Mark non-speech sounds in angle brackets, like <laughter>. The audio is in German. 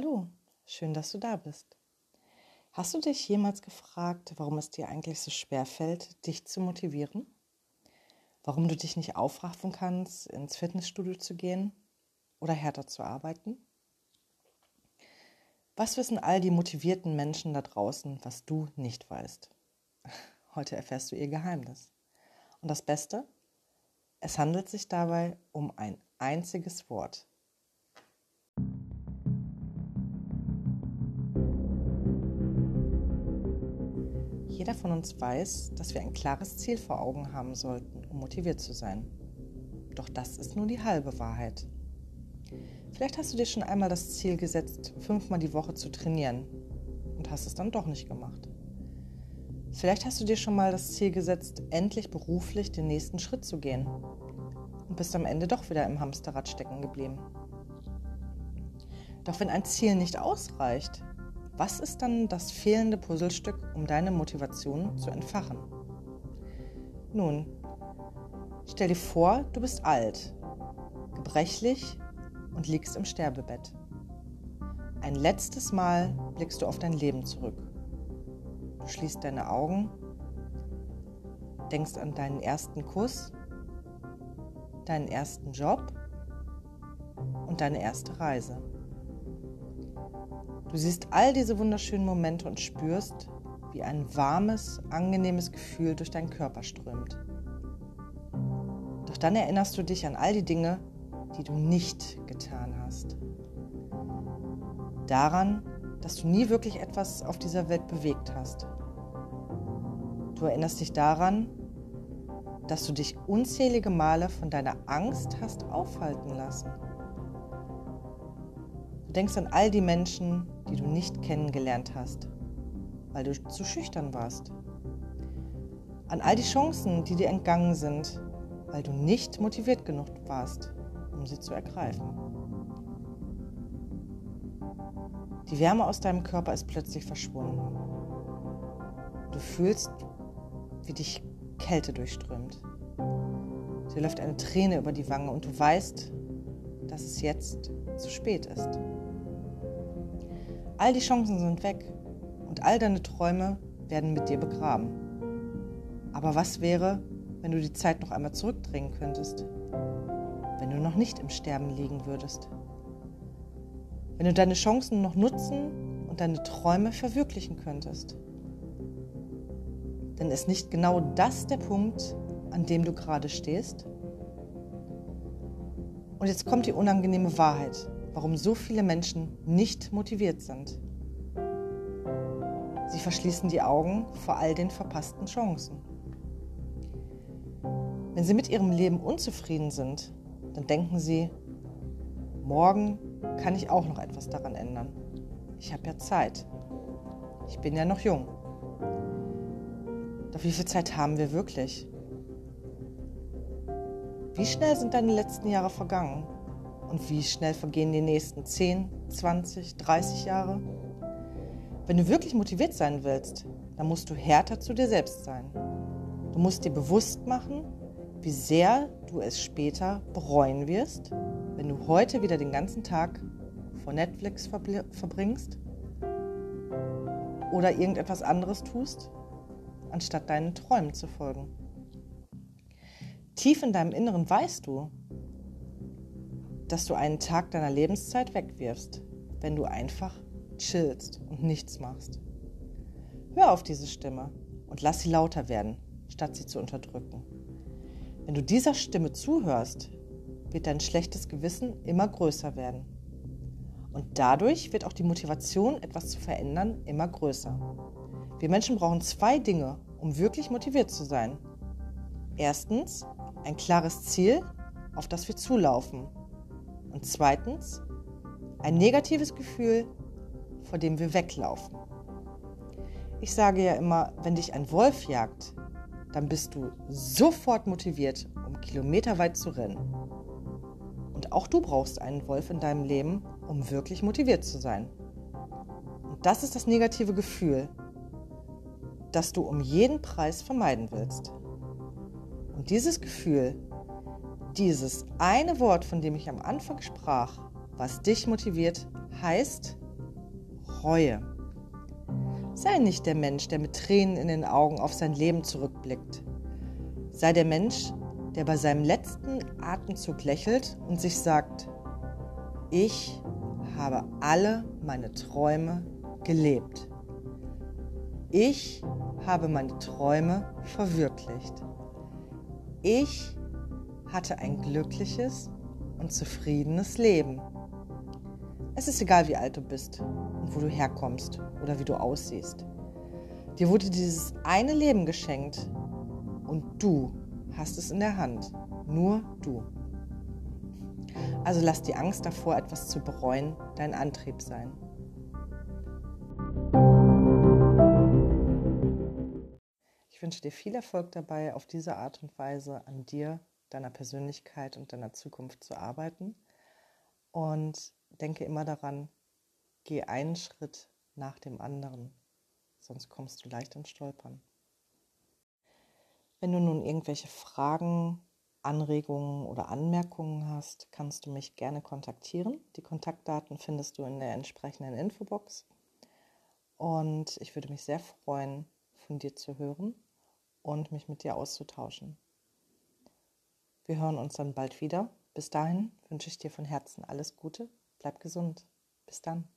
Hallo, schön, dass du da bist. Hast du dich jemals gefragt, warum es dir eigentlich so schwer fällt, dich zu motivieren? Warum du dich nicht aufraffen kannst, ins Fitnessstudio zu gehen oder härter zu arbeiten? Was wissen all die motivierten Menschen da draußen, was du nicht weißt? <laughs> Heute erfährst du ihr Geheimnis. Und das Beste? Es handelt sich dabei um ein einziges Wort. Jeder von uns weiß, dass wir ein klares Ziel vor Augen haben sollten, um motiviert zu sein. Doch das ist nur die halbe Wahrheit. Vielleicht hast du dir schon einmal das Ziel gesetzt, fünfmal die Woche zu trainieren und hast es dann doch nicht gemacht. Vielleicht hast du dir schon mal das Ziel gesetzt, endlich beruflich den nächsten Schritt zu gehen und bist am Ende doch wieder im Hamsterrad stecken geblieben. Doch wenn ein Ziel nicht ausreicht, was ist dann das fehlende Puzzlestück, um deine Motivation zu entfachen? Nun, stell dir vor, du bist alt, gebrechlich und liegst im Sterbebett. Ein letztes Mal blickst du auf dein Leben zurück. Du schließt deine Augen, denkst an deinen ersten Kuss, deinen ersten Job und deine erste Reise. Du siehst all diese wunderschönen Momente und spürst, wie ein warmes, angenehmes Gefühl durch deinen Körper strömt. Doch dann erinnerst du dich an all die Dinge, die du nicht getan hast. Daran, dass du nie wirklich etwas auf dieser Welt bewegt hast. Du erinnerst dich daran, dass du dich unzählige Male von deiner Angst hast aufhalten lassen. Du denkst an all die Menschen, die du nicht kennengelernt hast, weil du zu schüchtern warst. An all die Chancen, die dir entgangen sind, weil du nicht motiviert genug warst, um sie zu ergreifen. Die Wärme aus deinem Körper ist plötzlich verschwunden. Du fühlst, wie dich Kälte durchströmt. Dir läuft eine Träne über die Wange und du weißt, dass es jetzt zu spät ist. All die Chancen sind weg und all deine Träume werden mit dir begraben. Aber was wäre, wenn du die Zeit noch einmal zurückdrehen könntest? Wenn du noch nicht im Sterben liegen würdest? Wenn du deine Chancen noch nutzen und deine Träume verwirklichen könntest? Denn ist nicht genau das der Punkt, an dem du gerade stehst? Und jetzt kommt die unangenehme Wahrheit warum so viele Menschen nicht motiviert sind. Sie verschließen die Augen vor all den verpassten Chancen. Wenn sie mit ihrem Leben unzufrieden sind, dann denken sie, morgen kann ich auch noch etwas daran ändern. Ich habe ja Zeit. Ich bin ja noch jung. Doch wie viel Zeit haben wir wirklich? Wie schnell sind deine letzten Jahre vergangen? Und wie schnell vergehen die nächsten 10, 20, 30 Jahre? Wenn du wirklich motiviert sein willst, dann musst du härter zu dir selbst sein. Du musst dir bewusst machen, wie sehr du es später bereuen wirst, wenn du heute wieder den ganzen Tag vor Netflix verbringst oder irgendetwas anderes tust, anstatt deinen Träumen zu folgen. Tief in deinem Inneren weißt du, dass du einen Tag deiner Lebenszeit wegwirfst, wenn du einfach chillst und nichts machst. Hör auf diese Stimme und lass sie lauter werden, statt sie zu unterdrücken. Wenn du dieser Stimme zuhörst, wird dein schlechtes Gewissen immer größer werden. Und dadurch wird auch die Motivation, etwas zu verändern, immer größer. Wir Menschen brauchen zwei Dinge, um wirklich motiviert zu sein. Erstens ein klares Ziel, auf das wir zulaufen und zweitens, ein negatives Gefühl, vor dem wir weglaufen. Ich sage ja immer, wenn dich ein Wolf jagt, dann bist du sofort motiviert, um kilometerweit zu rennen. Und auch du brauchst einen Wolf in deinem Leben, um wirklich motiviert zu sein. Und das ist das negative Gefühl, das du um jeden Preis vermeiden willst. Und dieses Gefühl dieses eine Wort, von dem ich am Anfang sprach, was dich motiviert, heißt Reue. Sei nicht der Mensch, der mit Tränen in den Augen auf sein Leben zurückblickt. Sei der Mensch, der bei seinem letzten Atemzug lächelt und sich sagt, ich habe alle meine Träume gelebt. Ich habe meine Träume verwirklicht. Ich hatte ein glückliches und zufriedenes Leben. Es ist egal, wie alt du bist und wo du herkommst oder wie du aussiehst. Dir wurde dieses eine Leben geschenkt und du hast es in der Hand. Nur du. Also lass die Angst davor, etwas zu bereuen, dein Antrieb sein. Ich wünsche dir viel Erfolg dabei, auf diese Art und Weise an dir, deiner Persönlichkeit und deiner Zukunft zu arbeiten. Und denke immer daran, geh einen Schritt nach dem anderen, sonst kommst du leicht ins Stolpern. Wenn du nun irgendwelche Fragen, Anregungen oder Anmerkungen hast, kannst du mich gerne kontaktieren. Die Kontaktdaten findest du in der entsprechenden Infobox. Und ich würde mich sehr freuen, von dir zu hören und mich mit dir auszutauschen. Wir hören uns dann bald wieder. Bis dahin wünsche ich dir von Herzen alles Gute. Bleib gesund. Bis dann.